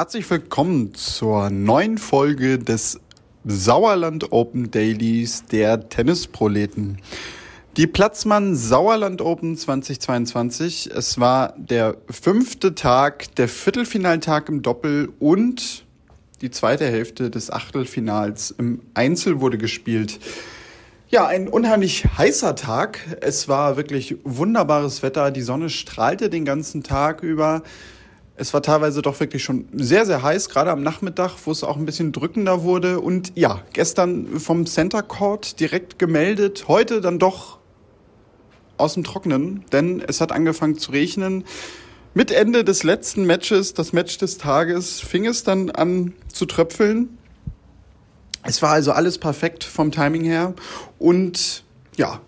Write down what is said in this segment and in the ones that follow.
Herzlich willkommen zur neuen Folge des Sauerland Open Dailies der Tennisproleten. Die Platzmann Sauerland Open 2022. Es war der fünfte Tag, der Viertelfinaltag im Doppel und die zweite Hälfte des Achtelfinals im Einzel wurde gespielt. Ja, ein unheimlich heißer Tag. Es war wirklich wunderbares Wetter. Die Sonne strahlte den ganzen Tag über. Es war teilweise doch wirklich schon sehr, sehr heiß, gerade am Nachmittag, wo es auch ein bisschen drückender wurde. Und ja, gestern vom Center Court direkt gemeldet, heute dann doch aus dem Trocknen, denn es hat angefangen zu regnen. Mit Ende des letzten Matches, das Match des Tages, fing es dann an zu tröpfeln. Es war also alles perfekt vom Timing her. Und ja,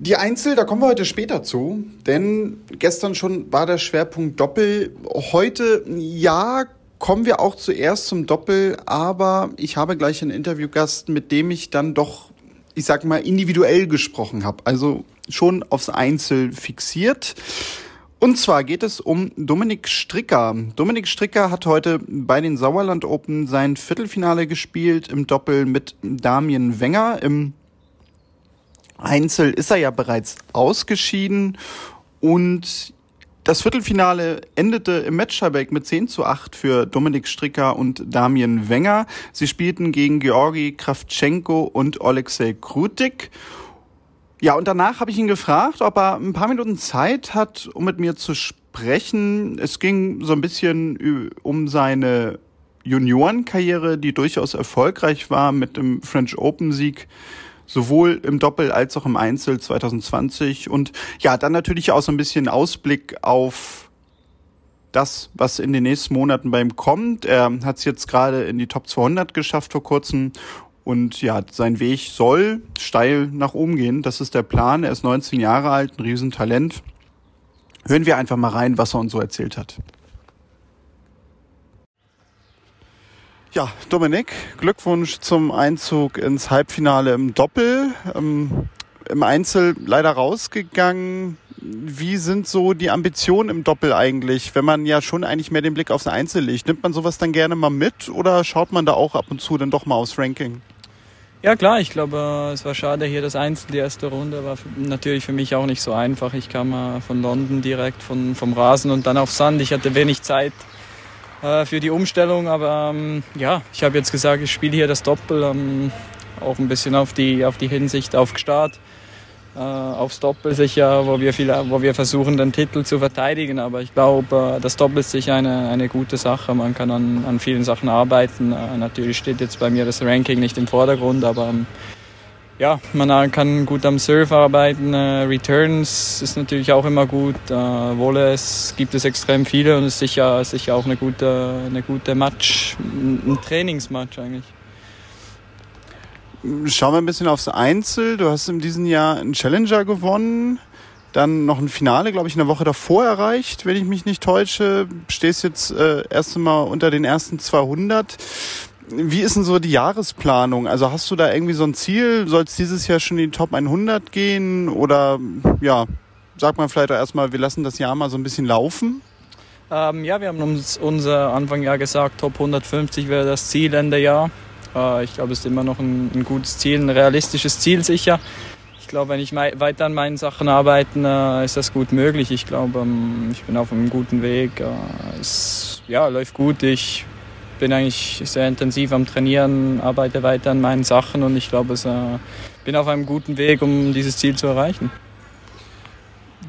die Einzel, da kommen wir heute später zu, denn gestern schon war der Schwerpunkt Doppel. Heute, ja, kommen wir auch zuerst zum Doppel, aber ich habe gleich einen Interviewgast, mit dem ich dann doch, ich sag mal, individuell gesprochen habe. Also schon aufs Einzel fixiert. Und zwar geht es um Dominik Stricker. Dominik Stricker hat heute bei den Sauerland Open sein Viertelfinale gespielt im Doppel mit Damien Wenger im Einzel ist er ja bereits ausgeschieden und das Viertelfinale endete im Matchtieback mit 10 zu 8 für Dominik Stricker und Damien Wenger. Sie spielten gegen Georgi Kravtschenko und Alexei Krutik. Ja, und danach habe ich ihn gefragt, ob er ein paar Minuten Zeit hat, um mit mir zu sprechen. Es ging so ein bisschen um seine Juniorenkarriere, die durchaus erfolgreich war mit dem French Open Sieg sowohl im Doppel als auch im Einzel 2020 und ja, dann natürlich auch so ein bisschen Ausblick auf das, was in den nächsten Monaten bei ihm kommt. Er hat es jetzt gerade in die Top 200 geschafft vor kurzem und ja, sein Weg soll steil nach oben gehen. Das ist der Plan. Er ist 19 Jahre alt, ein Riesentalent. Hören wir einfach mal rein, was er uns so erzählt hat. Ja, Dominik, Glückwunsch zum Einzug ins Halbfinale im Doppel. Ähm, Im Einzel leider rausgegangen. Wie sind so die Ambitionen im Doppel eigentlich, wenn man ja schon eigentlich mehr den Blick aufs Einzel legt? Nimmt man sowas dann gerne mal mit oder schaut man da auch ab und zu dann doch mal aufs Ranking? Ja klar, ich glaube, es war schade hier das Einzel, die erste Runde war natürlich für mich auch nicht so einfach. Ich kam von London direkt von, vom Rasen und dann auf Sand. Ich hatte wenig Zeit, äh, für die Umstellung. Aber ähm, ja, ich habe jetzt gesagt, ich spiele hier das Doppel, ähm, auch ein bisschen auf die, auf die Hinsicht auf Start. Äh, aufs Doppel sicher, wo wir, viel, wo wir versuchen, den Titel zu verteidigen. Aber ich glaube, äh, das Doppel ist sicher eine, eine gute Sache. Man kann an, an vielen Sachen arbeiten. Äh, natürlich steht jetzt bei mir das Ranking nicht im Vordergrund, aber ähm, ja, man kann gut am Surf arbeiten. Äh, Returns ist natürlich auch immer gut. Äh, Volleys gibt es extrem viele und ist sicher, sicher auch eine gute, eine gute Match, ein Trainingsmatch eigentlich. Schauen wir ein bisschen aufs Einzel. Du hast in diesem Jahr einen Challenger gewonnen, dann noch ein Finale, glaube ich, in der Woche davor erreicht, wenn ich mich nicht täusche. Stehst jetzt äh, erst einmal unter den ersten 200. Wie ist denn so die Jahresplanung? Also hast du da irgendwie so ein Ziel? Soll es dieses Jahr schon in die Top 100 gehen? Oder ja, sag mal vielleicht auch erstmal, wir lassen das Jahr mal so ein bisschen laufen? Ähm, ja, wir haben uns unser Anfangjahr gesagt, Top 150 wäre das Ziel Ende Jahr. Äh, ich glaube, es ist immer noch ein, ein, gutes Ziel, ein realistisches Ziel sicher. Ich ich glaube, wenn ich weiter an meinen Sachen arbeite, äh, ist das gut möglich. Ich glaube, ähm, ich bin auf einem guten Weg. Äh, es ja, läuft gut. Ich bin eigentlich sehr intensiv am Trainieren, arbeite weiter an meinen Sachen und ich glaube, ich äh, bin auf einem guten Weg, um dieses Ziel zu erreichen.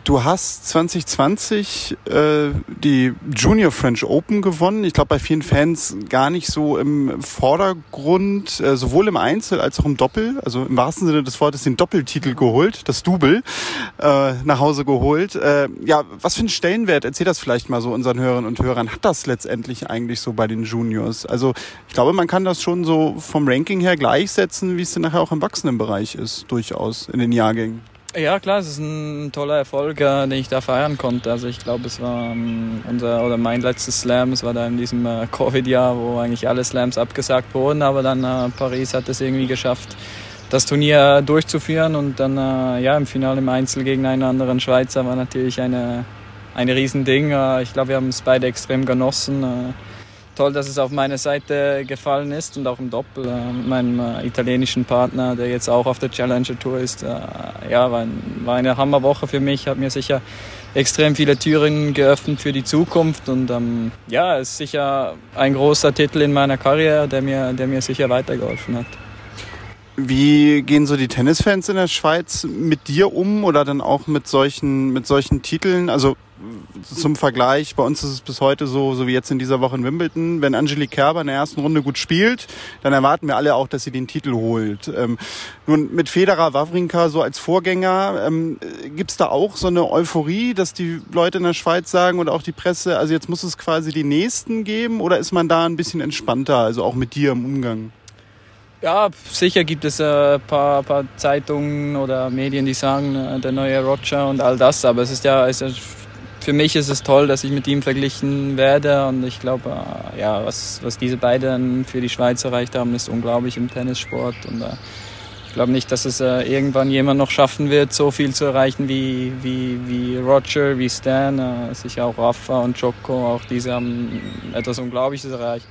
Du hast 2020 äh, die Junior French Open gewonnen. Ich glaube, bei vielen Fans gar nicht so im Vordergrund, äh, sowohl im Einzel als auch im Doppel. Also im wahrsten Sinne des Wortes den Doppeltitel geholt, das Double äh, nach Hause geholt. Äh, ja, was für einen Stellenwert, erzähl das vielleicht mal so unseren Hörern und Hörern, hat das letztendlich eigentlich so bei den Juniors? Also ich glaube, man kann das schon so vom Ranking her gleichsetzen, wie es dann nachher auch im Erwachsenenbereich ist, durchaus in den Jahrgängen. Ja, klar, es ist ein toller Erfolg, äh, den ich da feiern konnte. Also ich glaube, es war ähm, unser oder mein letztes Slam. Es war da in diesem äh, Covid-Jahr, wo eigentlich alle Slams abgesagt wurden, aber dann äh, Paris hat es irgendwie geschafft, das Turnier durchzuführen und dann äh, ja im Finale im Einzel gegen einen anderen Schweizer war natürlich eine ein Riesending. Äh, ich glaube, wir haben es beide extrem genossen. Toll, dass es auf meine Seite gefallen ist und auch im Doppel äh, mit meinem äh, italienischen Partner, der jetzt auch auf der Challenger Tour ist. Äh, ja, war, ein, war eine Hammerwoche für mich, hat mir sicher extrem viele Türen geöffnet für die Zukunft und ähm, ja, ist sicher ein großer Titel in meiner Karriere, der mir, der mir sicher weitergeholfen hat. Wie gehen so die Tennisfans in der Schweiz mit dir um oder dann auch mit solchen, mit solchen Titeln? Also zum Vergleich, bei uns ist es bis heute so, so wie jetzt in dieser Woche in Wimbledon, wenn Angelique Kerber in der ersten Runde gut spielt, dann erwarten wir alle auch, dass sie den Titel holt. Ähm, nun mit Federer, Wawrinka so als Vorgänger, ähm, gibt es da auch so eine Euphorie, dass die Leute in der Schweiz sagen und auch die Presse, also jetzt muss es quasi die Nächsten geben oder ist man da ein bisschen entspannter, also auch mit dir im Umgang? Ja, sicher gibt es ein äh, paar, paar Zeitungen oder Medien, die sagen, äh, der neue Roger und all das, aber es ist ja, es ist, für mich ist es toll, dass ich mit ihm verglichen werde und ich glaube, äh, ja, was, was diese beiden für die Schweiz erreicht haben, ist unglaublich im Tennissport und ich glaube nicht, dass es irgendwann jemand noch schaffen wird, so viel zu erreichen wie, wie, wie Roger, wie Stan, sicher auch Rafa und Joko, auch diese haben etwas Unglaubliches erreicht.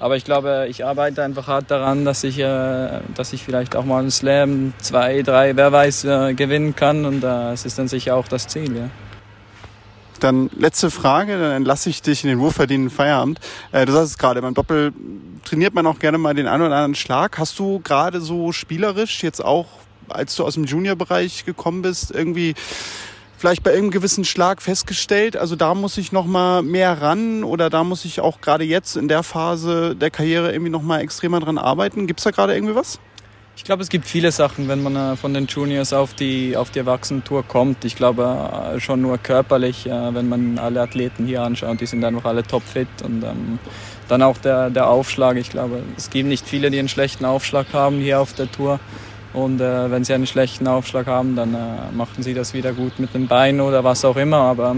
Aber ich glaube, ich arbeite einfach hart daran, dass ich, äh, dass ich vielleicht auch mal einen Slam, zwei, drei, wer weiß, äh, gewinnen kann. Und äh, ist dann sicher auch das Ziel. Ja. Dann letzte Frage, dann entlasse ich dich in den wohlverdienten Feierabend. Äh, du sagst es gerade, beim Doppel trainiert man auch gerne mal den einen oder anderen Schlag. Hast du gerade so spielerisch jetzt auch, als du aus dem Juniorbereich gekommen bist, irgendwie vielleicht bei irgendeinem gewissen Schlag festgestellt, also da muss ich noch mal mehr ran oder da muss ich auch gerade jetzt in der Phase der Karriere irgendwie noch mal extremer dran arbeiten? Gibt es da gerade irgendwie was? Ich glaube, es gibt viele Sachen, wenn man äh, von den Juniors auf die, auf die Erwachsenentour kommt. Ich glaube, äh, schon nur körperlich, äh, wenn man alle Athleten hier anschaut, die sind einfach alle topfit. Und ähm, dann auch der, der Aufschlag. Ich glaube, es gibt nicht viele, die einen schlechten Aufschlag haben hier auf der Tour. Und äh, wenn sie einen schlechten Aufschlag haben, dann äh, machen sie das wieder gut mit dem Bein oder was auch immer. Aber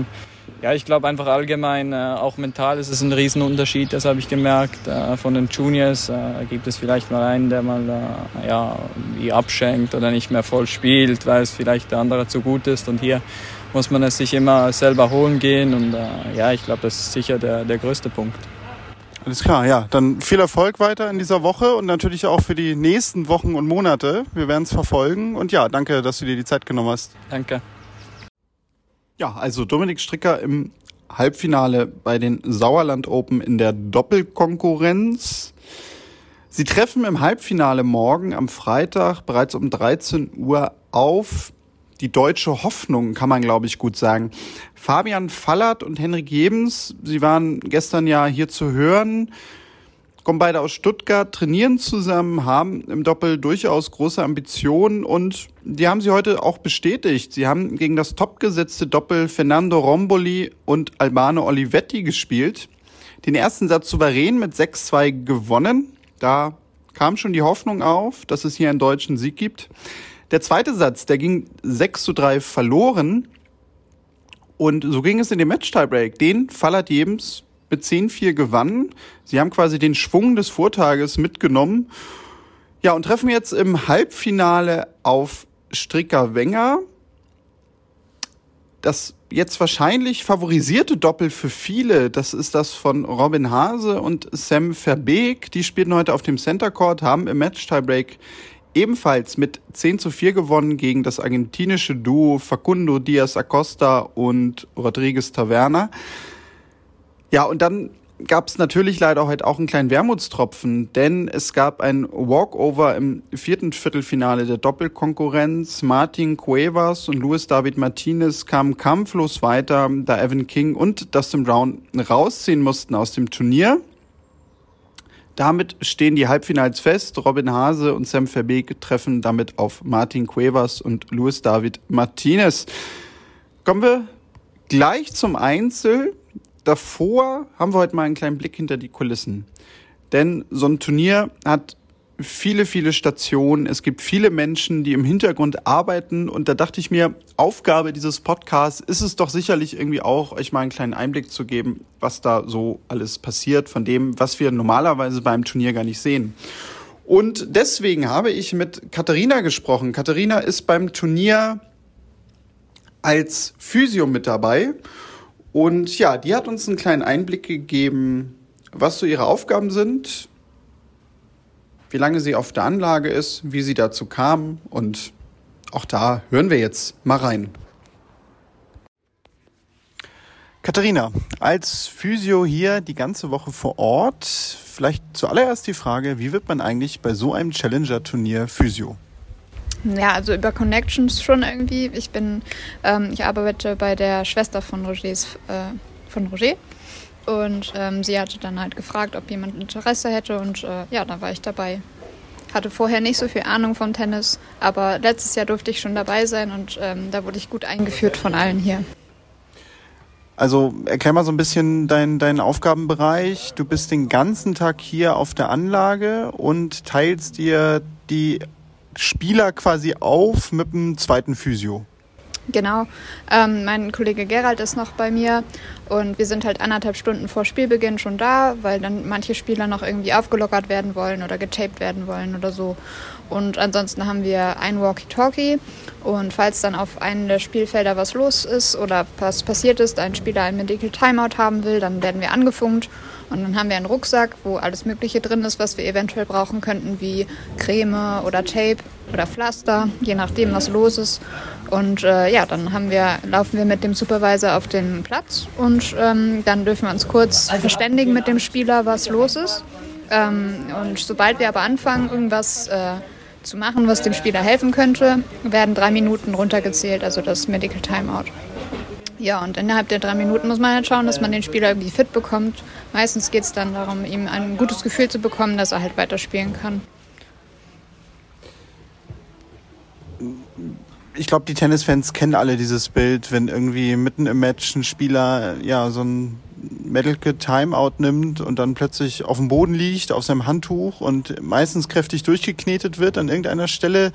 ja, ich glaube einfach allgemein, äh, auch mental ist es ein Riesenunterschied. Das habe ich gemerkt. Äh, von den Juniors äh, gibt es vielleicht mal einen, der mal äh, ja, wie abschenkt oder nicht mehr voll spielt, weil es vielleicht der andere zu gut ist. Und hier muss man es sich immer selber holen gehen. Und ja, ich glaube, das ist sicher der, der größte Punkt. Alles klar, ja. Dann viel Erfolg weiter in dieser Woche und natürlich auch für die nächsten Wochen und Monate. Wir werden es verfolgen. Und ja, danke, dass du dir die Zeit genommen hast. Danke. Ja, also Dominik Stricker im Halbfinale bei den Sauerland Open in der Doppelkonkurrenz. Sie treffen im Halbfinale morgen am Freitag bereits um 13 Uhr auf die deutsche Hoffnung, kann man glaube ich gut sagen. Fabian Fallert und Henrik Jebens, sie waren gestern ja hier zu hören, kommen beide aus Stuttgart, trainieren zusammen, haben im Doppel durchaus große Ambitionen und die haben sie heute auch bestätigt. Sie haben gegen das topgesetzte Doppel Fernando Romboli und Albano Olivetti gespielt. Den ersten Satz souverän mit 6-2 gewonnen. Da kam schon die Hoffnung auf, dass es hier einen deutschen Sieg gibt. Der zweite Satz, der ging 6 zu 3 verloren. Und so ging es in dem Match-Tiebreak. Den Fallert Jebens mit 10-4 gewann. Sie haben quasi den Schwung des Vortages mitgenommen. Ja, und treffen jetzt im Halbfinale auf Stricker Wenger. Das jetzt wahrscheinlich favorisierte Doppel für viele, das ist das von Robin Hase und Sam Verbeek. Die spielten heute auf dem Center Court, haben im Match Tiebreak ebenfalls mit 10 zu 4 gewonnen gegen das argentinische Duo Facundo Diaz Acosta und Rodriguez Taverna. Ja, und dann gab es natürlich leider heute auch einen kleinen Wermutstropfen, denn es gab ein Walkover im vierten Viertelfinale der Doppelkonkurrenz. Martin Cuevas und Luis David Martinez kamen kampflos weiter, da Evan King und Dustin Brown rausziehen mussten aus dem Turnier. Damit stehen die Halbfinals fest. Robin Hase und Sam Verbeek treffen damit auf Martin Cuevas und Luis David Martinez. Kommen wir gleich zum Einzel. Davor haben wir heute mal einen kleinen Blick hinter die Kulissen. Denn so ein Turnier hat viele, viele Stationen. Es gibt viele Menschen, die im Hintergrund arbeiten. Und da dachte ich mir, Aufgabe dieses Podcasts ist es doch sicherlich irgendwie auch, euch mal einen kleinen Einblick zu geben, was da so alles passiert, von dem, was wir normalerweise beim Turnier gar nicht sehen. Und deswegen habe ich mit Katharina gesprochen. Katharina ist beim Turnier als Physio mit dabei. Und ja, die hat uns einen kleinen Einblick gegeben, was so ihre Aufgaben sind, wie lange sie auf der Anlage ist, wie sie dazu kam und auch da hören wir jetzt mal rein. Katharina, als Physio hier die ganze Woche vor Ort, vielleicht zuallererst die Frage, wie wird man eigentlich bei so einem Challenger-Turnier Physio? Ja, also über Connections schon irgendwie. Ich bin, ähm, ich arbeite bei der Schwester von Rogers, äh, von Roger und ähm, sie hatte dann halt gefragt, ob jemand Interesse hätte und äh, ja, da war ich dabei. Hatte vorher nicht so viel Ahnung vom Tennis, aber letztes Jahr durfte ich schon dabei sein und ähm, da wurde ich gut eingeführt von allen hier. Also erklär mal so ein bisschen deinen dein Aufgabenbereich. Du bist den ganzen Tag hier auf der Anlage und teilst dir die Spieler quasi auf mit dem zweiten Physio. Genau. Ähm, mein Kollege Gerald ist noch bei mir und wir sind halt anderthalb Stunden vor Spielbeginn schon da, weil dann manche Spieler noch irgendwie aufgelockert werden wollen oder getaped werden wollen oder so. Und ansonsten haben wir ein Walkie-Talkie und falls dann auf einem der Spielfelder was los ist oder was passiert ist, ein Spieler ein Medical Timeout haben will, dann werden wir angefunkt und dann haben wir einen Rucksack, wo alles Mögliche drin ist, was wir eventuell brauchen könnten, wie Creme oder Tape oder Pflaster, je nachdem, was los ist. Und äh, ja, dann haben wir, laufen wir mit dem Supervisor auf den Platz und ähm, dann dürfen wir uns kurz verständigen mit dem Spieler, was los ist. Ähm, und sobald wir aber anfangen, irgendwas äh, zu machen, was dem Spieler helfen könnte, werden drei Minuten runtergezählt, also das Medical Timeout. Ja, und innerhalb der drei Minuten muss man halt schauen, dass man den Spieler irgendwie fit bekommt. Meistens geht es dann darum, ihm ein gutes Gefühl zu bekommen, dass er halt weiterspielen kann. Ich glaube, die Tennisfans kennen alle dieses Bild, wenn irgendwie mitten im Match ein Spieler ja so ein Medical Timeout nimmt und dann plötzlich auf dem Boden liegt, auf seinem Handtuch und meistens kräftig durchgeknetet wird an irgendeiner Stelle.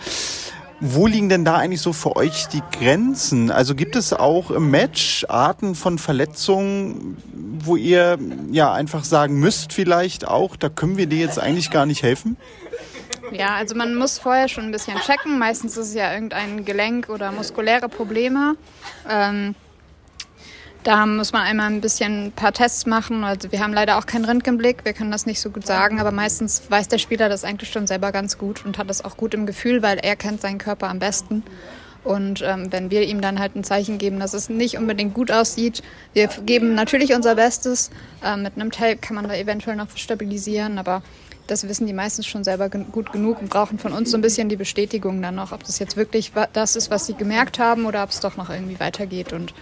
Wo liegen denn da eigentlich so für euch die Grenzen? Also gibt es auch im Match Arten von Verletzungen, wo ihr ja einfach sagen müsst vielleicht auch, da können wir dir jetzt eigentlich gar nicht helfen? Ja, also man muss vorher schon ein bisschen checken. Meistens ist es ja irgendein Gelenk oder muskuläre Probleme. Ähm, da muss man einmal ein bisschen ein paar Tests machen. Also wir haben leider auch keinen Röntgenblick, wir können das nicht so gut sagen, aber meistens weiß der Spieler das eigentlich schon selber ganz gut und hat das auch gut im Gefühl, weil er kennt seinen Körper am besten. Und ähm, wenn wir ihm dann halt ein Zeichen geben, dass es nicht unbedingt gut aussieht, wir geben natürlich unser Bestes. Äh, mit einem Tape kann man da eventuell noch stabilisieren, aber das wissen die meistens schon selber gut genug und brauchen von uns so ein bisschen die Bestätigung dann noch, ob das jetzt wirklich das ist, was sie gemerkt haben oder ob es doch noch irgendwie weitergeht. Und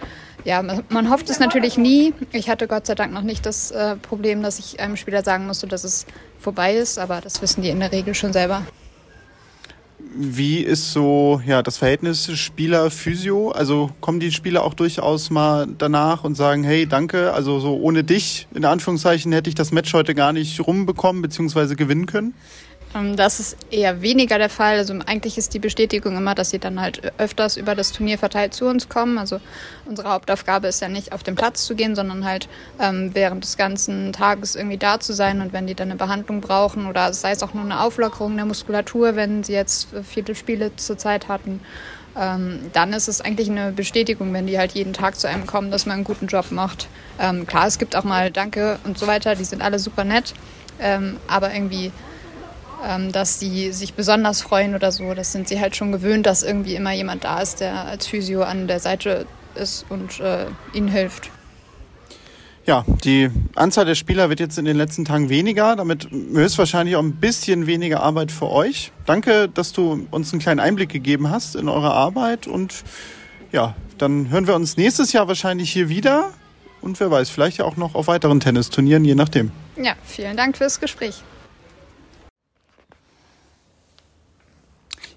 ja, man hofft es natürlich nie. Ich hatte Gott sei Dank noch nicht das äh, Problem, dass ich einem Spieler sagen musste, dass es vorbei ist, aber das wissen die in der Regel schon selber. Wie ist so ja das Verhältnis Spieler-Physio? Also kommen die Spieler auch durchaus mal danach und sagen, hey, danke, also so ohne dich, in Anführungszeichen, hätte ich das Match heute gar nicht rumbekommen bzw. gewinnen können? Ähm, das ist eher weniger der Fall. Also eigentlich ist die Bestätigung immer, dass sie dann halt öfters über das Turnier verteilt zu uns kommen. Also unsere Hauptaufgabe ist ja nicht auf den Platz zu gehen, sondern halt ähm, während des ganzen Tages irgendwie da zu sein. Und wenn die dann eine Behandlung brauchen oder sei es auch nur eine Auflockerung der Muskulatur, wenn sie jetzt viele Spiele zur Zeit hatten, ähm, dann ist es eigentlich eine Bestätigung, wenn die halt jeden Tag zu einem kommen, dass man einen guten Job macht. Ähm, klar, es gibt auch mal Danke und so weiter, die sind alle super nett. Ähm, aber irgendwie dass sie sich besonders freuen oder so. Das sind sie halt schon gewöhnt, dass irgendwie immer jemand da ist, der als Physio an der Seite ist und äh, ihnen hilft. Ja, die Anzahl der Spieler wird jetzt in den letzten Tagen weniger, damit höchstwahrscheinlich auch ein bisschen weniger Arbeit für euch. Danke, dass du uns einen kleinen Einblick gegeben hast in eure Arbeit und ja, dann hören wir uns nächstes Jahr wahrscheinlich hier wieder und wer weiß, vielleicht ja auch noch auf weiteren Tennisturnieren, je nachdem. Ja, vielen Dank fürs Gespräch.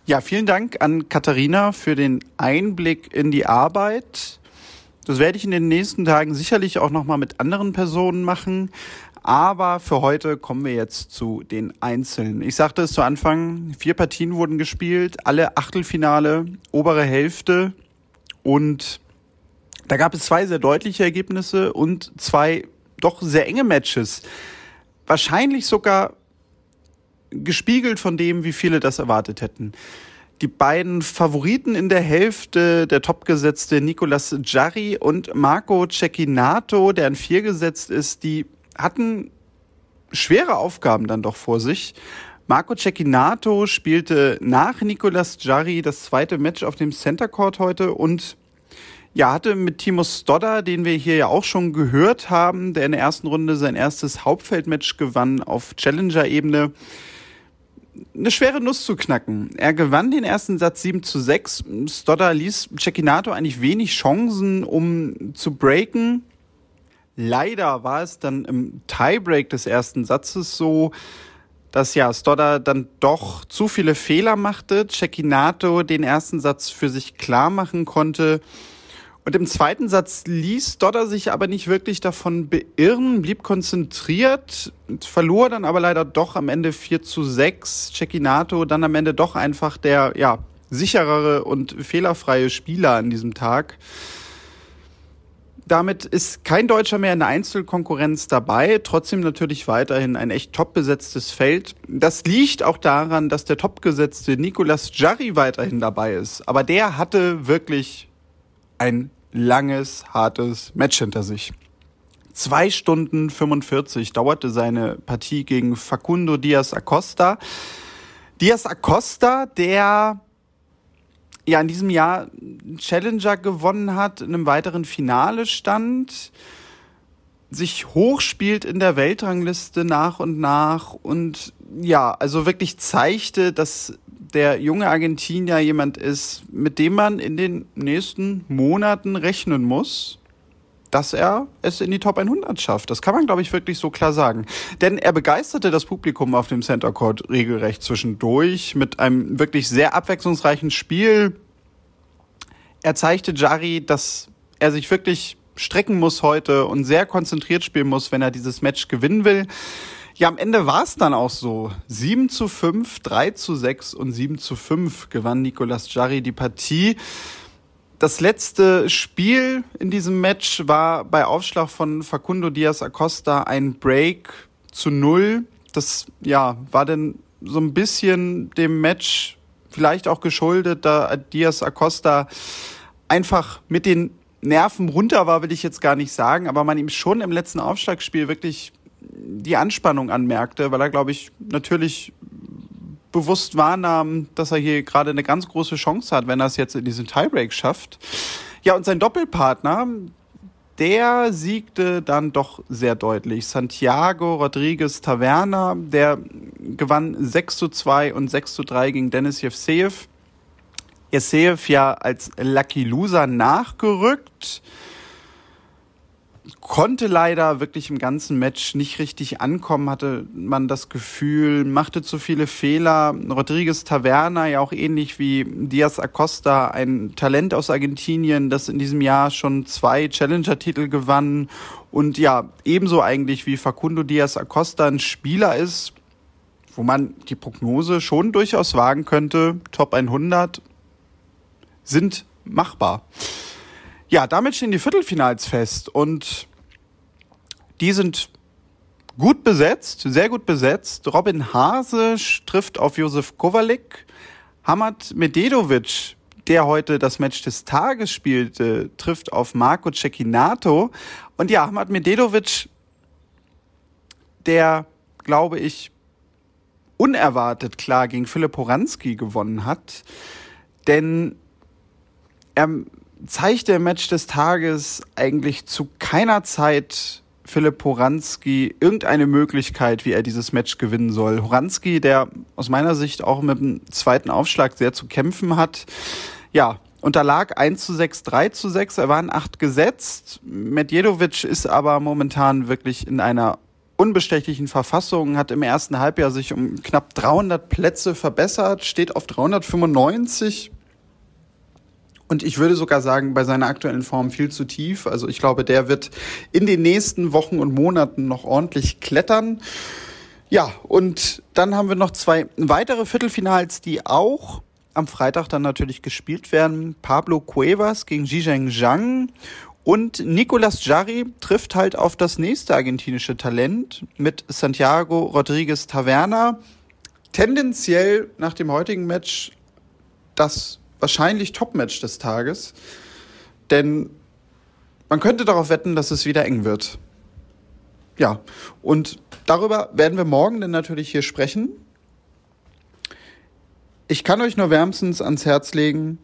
Ja, vielen Dank an Katharina für den Einblick in die Arbeit. Das werde ich in den nächsten Tagen sicherlich auch noch mal mit anderen Personen machen. Aber für heute kommen wir jetzt zu den Einzelnen. Ich sagte es zu Anfang, vier Partien wurden gespielt, alle Achtelfinale, obere Hälfte. Und da gab es zwei sehr deutliche Ergebnisse und zwei doch sehr enge Matches. Wahrscheinlich sogar gespiegelt von dem, wie viele das erwartet hätten. Die beiden Favoriten in der Hälfte, der topgesetzte Nicolas Jarry und Marco Cecchinato, der an vier gesetzt ist, die hatten schwere Aufgaben dann doch vor sich. Marco Cecchinato spielte nach Nicolas Jarry das zweite Match auf dem Center Court heute und ja, hatte mit Timo Stodder, den wir hier ja auch schon gehört haben, der in der ersten Runde sein erstes Hauptfeldmatch gewann auf Challenger-Ebene, eine schwere Nuss zu knacken. Er gewann den ersten Satz 7 zu 6. Stodder ließ Cecchinato eigentlich wenig Chancen, um zu breaken. Leider war es dann im Tiebreak des ersten Satzes so, dass ja Stodder dann doch zu viele Fehler machte, Cecchinato den ersten Satz für sich klar machen konnte und im zweiten Satz ließ Dodder sich aber nicht wirklich davon beirren, blieb konzentriert, verlor dann aber leider doch am Ende 4 zu 6. Cecchinato dann am Ende doch einfach der, ja, sicherere und fehlerfreie Spieler an diesem Tag. Damit ist kein Deutscher mehr in der Einzelkonkurrenz dabei, trotzdem natürlich weiterhin ein echt top besetztes Feld. Das liegt auch daran, dass der topgesetzte Nicolas Jarry weiterhin dabei ist. Aber der hatte wirklich ein langes, hartes Match hinter sich. Zwei Stunden 45 dauerte seine Partie gegen Facundo Diaz Acosta. Diaz Acosta, der ja in diesem Jahr Challenger gewonnen hat, in einem weiteren Finale stand, sich hochspielt in der Weltrangliste nach und nach und ja, also wirklich zeigte, dass der junge Argentinier jemand ist, mit dem man in den nächsten Monaten rechnen muss, dass er es in die Top 100 schafft. Das kann man, glaube ich, wirklich so klar sagen. Denn er begeisterte das Publikum auf dem Center Court regelrecht zwischendurch mit einem wirklich sehr abwechslungsreichen Spiel. Er zeigte Jari, dass er sich wirklich strecken muss heute und sehr konzentriert spielen muss, wenn er dieses Match gewinnen will. Ja, am Ende war es dann auch so. 7 zu 5, 3 zu 6 und 7 zu 5 gewann Nicolas Jarry die Partie. Das letzte Spiel in diesem Match war bei Aufschlag von Facundo Diaz Acosta ein Break zu null. Das ja, war dann so ein bisschen dem Match vielleicht auch geschuldet, da Diaz Acosta einfach mit den Nerven runter war, will ich jetzt gar nicht sagen, aber man ihm schon im letzten Aufschlagspiel wirklich die Anspannung anmerkte, weil er, glaube ich, natürlich bewusst wahrnahm, dass er hier gerade eine ganz große Chance hat, wenn er es jetzt in diesen Tiebreak schafft. Ja, und sein Doppelpartner, der siegte dann doch sehr deutlich. Santiago Rodriguez Taverna, der gewann 6 zu 2 und 6 zu 3 gegen Denis Jevseev. Jevseev ja als Lucky Loser nachgerückt konnte leider wirklich im ganzen Match nicht richtig ankommen, hatte man das Gefühl, machte zu viele Fehler. Rodriguez Taverna, ja auch ähnlich wie Diaz Acosta, ein Talent aus Argentinien, das in diesem Jahr schon zwei Challenger-Titel gewann und ja, ebenso eigentlich wie Facundo Diaz Acosta ein Spieler ist, wo man die Prognose schon durchaus wagen könnte, Top 100 sind machbar. Ja, damit stehen die Viertelfinals fest und die sind gut besetzt, sehr gut besetzt. Robin Hase trifft auf Josef Kowalik. Hamad Mededovic, der heute das Match des Tages spielte, trifft auf Marco Cecchinato. Und ja, Hamad Mededovic, der, glaube ich, unerwartet klar gegen Philipp Horanski gewonnen hat. Denn er zeigte im Match des Tages eigentlich zu keiner Zeit Philipp Horanski irgendeine Möglichkeit, wie er dieses Match gewinnen soll. Horanski, der aus meiner Sicht auch mit dem zweiten Aufschlag sehr zu kämpfen hat, ja, unterlag 1 zu 6, 3 zu 6. Er war in 8 gesetzt. Medjedovic ist aber momentan wirklich in einer unbestechlichen Verfassung, hat im ersten Halbjahr sich um knapp 300 Plätze verbessert, steht auf 395 und ich würde sogar sagen, bei seiner aktuellen Form viel zu tief. Also ich glaube, der wird in den nächsten Wochen und Monaten noch ordentlich klettern. Ja, und dann haben wir noch zwei weitere Viertelfinals, die auch am Freitag dann natürlich gespielt werden. Pablo Cuevas gegen Zhizheng Zhang und Nicolas Jarry trifft halt auf das nächste argentinische Talent mit Santiago Rodriguez Taverna. Tendenziell nach dem heutigen Match das wahrscheinlich Topmatch des Tages. Denn man könnte darauf wetten, dass es wieder eng wird. Ja, und darüber werden wir morgen dann natürlich hier sprechen. Ich kann euch nur wärmstens ans Herz legen,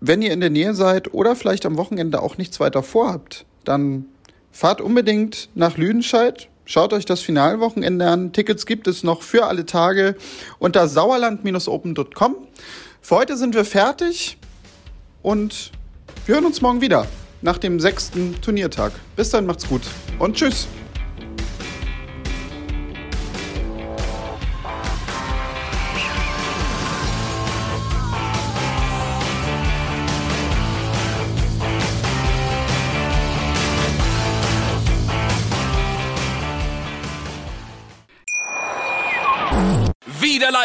wenn ihr in der Nähe seid oder vielleicht am Wochenende auch nichts weiter vorhabt, dann fahrt unbedingt nach Lüdenscheid. Schaut euch das Finalwochenende an. Tickets gibt es noch für alle Tage unter sauerland-open.com. Für heute sind wir fertig und wir hören uns morgen wieder nach dem sechsten Turniertag. Bis dann, macht's gut und tschüss.